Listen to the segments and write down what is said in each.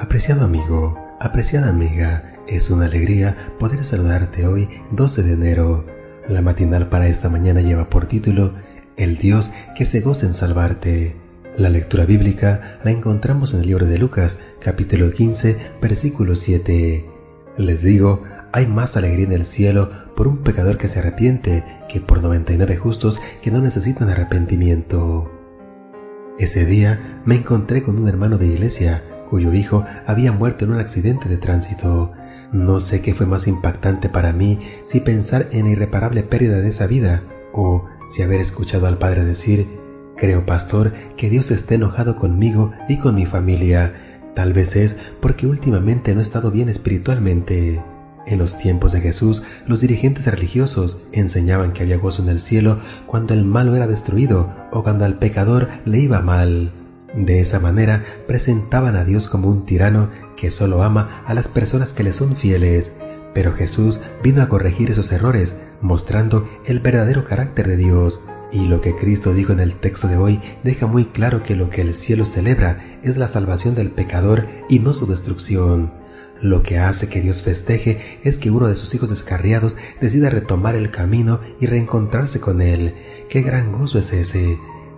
Apreciado amigo, apreciada amiga, es una alegría poder saludarte hoy 12 de enero. La matinal para esta mañana lleva por título El Dios que se goza en salvarte. La lectura bíblica la encontramos en el libro de Lucas, capítulo 15, versículo 7. Les digo, hay más alegría en el cielo por un pecador que se arrepiente que por 99 justos que no necesitan arrepentimiento. Ese día me encontré con un hermano de iglesia cuyo hijo había muerto en un accidente de tránsito. No sé qué fue más impactante para mí si pensar en la irreparable pérdida de esa vida o si haber escuchado al padre decir, creo pastor que Dios esté enojado conmigo y con mi familia. Tal vez es porque últimamente no he estado bien espiritualmente. En los tiempos de Jesús, los dirigentes religiosos enseñaban que había gozo en el cielo cuando el malo era destruido o cuando al pecador le iba mal. De esa manera presentaban a Dios como un tirano que solo ama a las personas que le son fieles. Pero Jesús vino a corregir esos errores, mostrando el verdadero carácter de Dios. Y lo que Cristo dijo en el texto de hoy deja muy claro que lo que el cielo celebra es la salvación del pecador y no su destrucción. Lo que hace que Dios festeje es que uno de sus hijos descarriados decida retomar el camino y reencontrarse con Él. ¡Qué gran gozo es ese!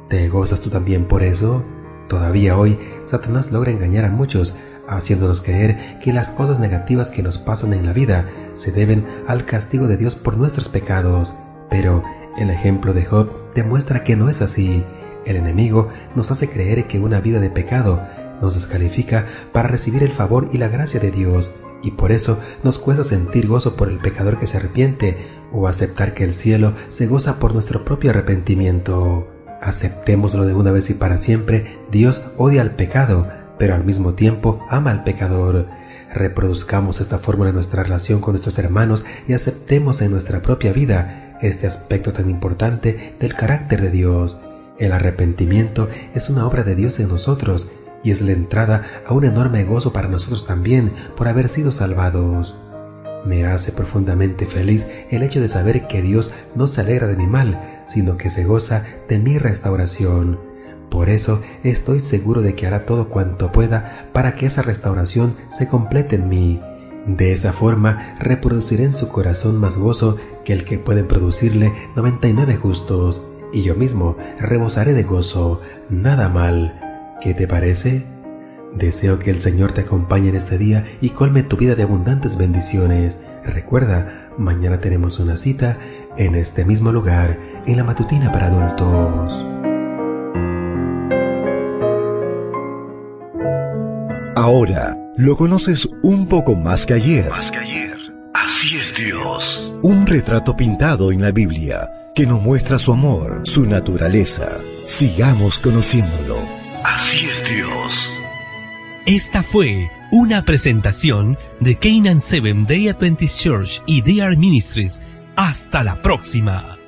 ¿Te gozas tú también por eso? Todavía hoy, Satanás logra engañar a muchos, haciéndonos creer que las cosas negativas que nos pasan en la vida se deben al castigo de Dios por nuestros pecados. Pero el ejemplo de Job demuestra que no es así. El enemigo nos hace creer que una vida de pecado nos descalifica para recibir el favor y la gracia de Dios, y por eso nos cuesta sentir gozo por el pecador que se arrepiente o aceptar que el cielo se goza por nuestro propio arrepentimiento. Aceptémoslo de una vez y para siempre, Dios odia al pecado, pero al mismo tiempo ama al pecador. Reproduzcamos esta fórmula en nuestra relación con nuestros hermanos y aceptemos en nuestra propia vida este aspecto tan importante del carácter de Dios. El arrepentimiento es una obra de Dios en nosotros y es la entrada a un enorme gozo para nosotros también por haber sido salvados. Me hace profundamente feliz el hecho de saber que Dios no se alegra de mi mal, sino que se goza de mi restauración. Por eso estoy seguro de que hará todo cuanto pueda para que esa restauración se complete en mí. De esa forma reproduciré en su corazón más gozo que el que pueden producirle 99 justos, y yo mismo rebosaré de gozo, nada mal, ¿Qué te parece? Deseo que el Señor te acompañe en este día y colme tu vida de abundantes bendiciones. Recuerda, mañana tenemos una cita en este mismo lugar, en la matutina para adultos. Ahora lo conoces un poco más que ayer. Más que ayer. Así es Dios. Un retrato pintado en la Biblia que nos muestra su amor, su naturaleza. Sigamos conociéndolo. Así es Dios. Esta fue una presentación de Canaan Seven Day Adventist Church y DR Ministries. Hasta la próxima.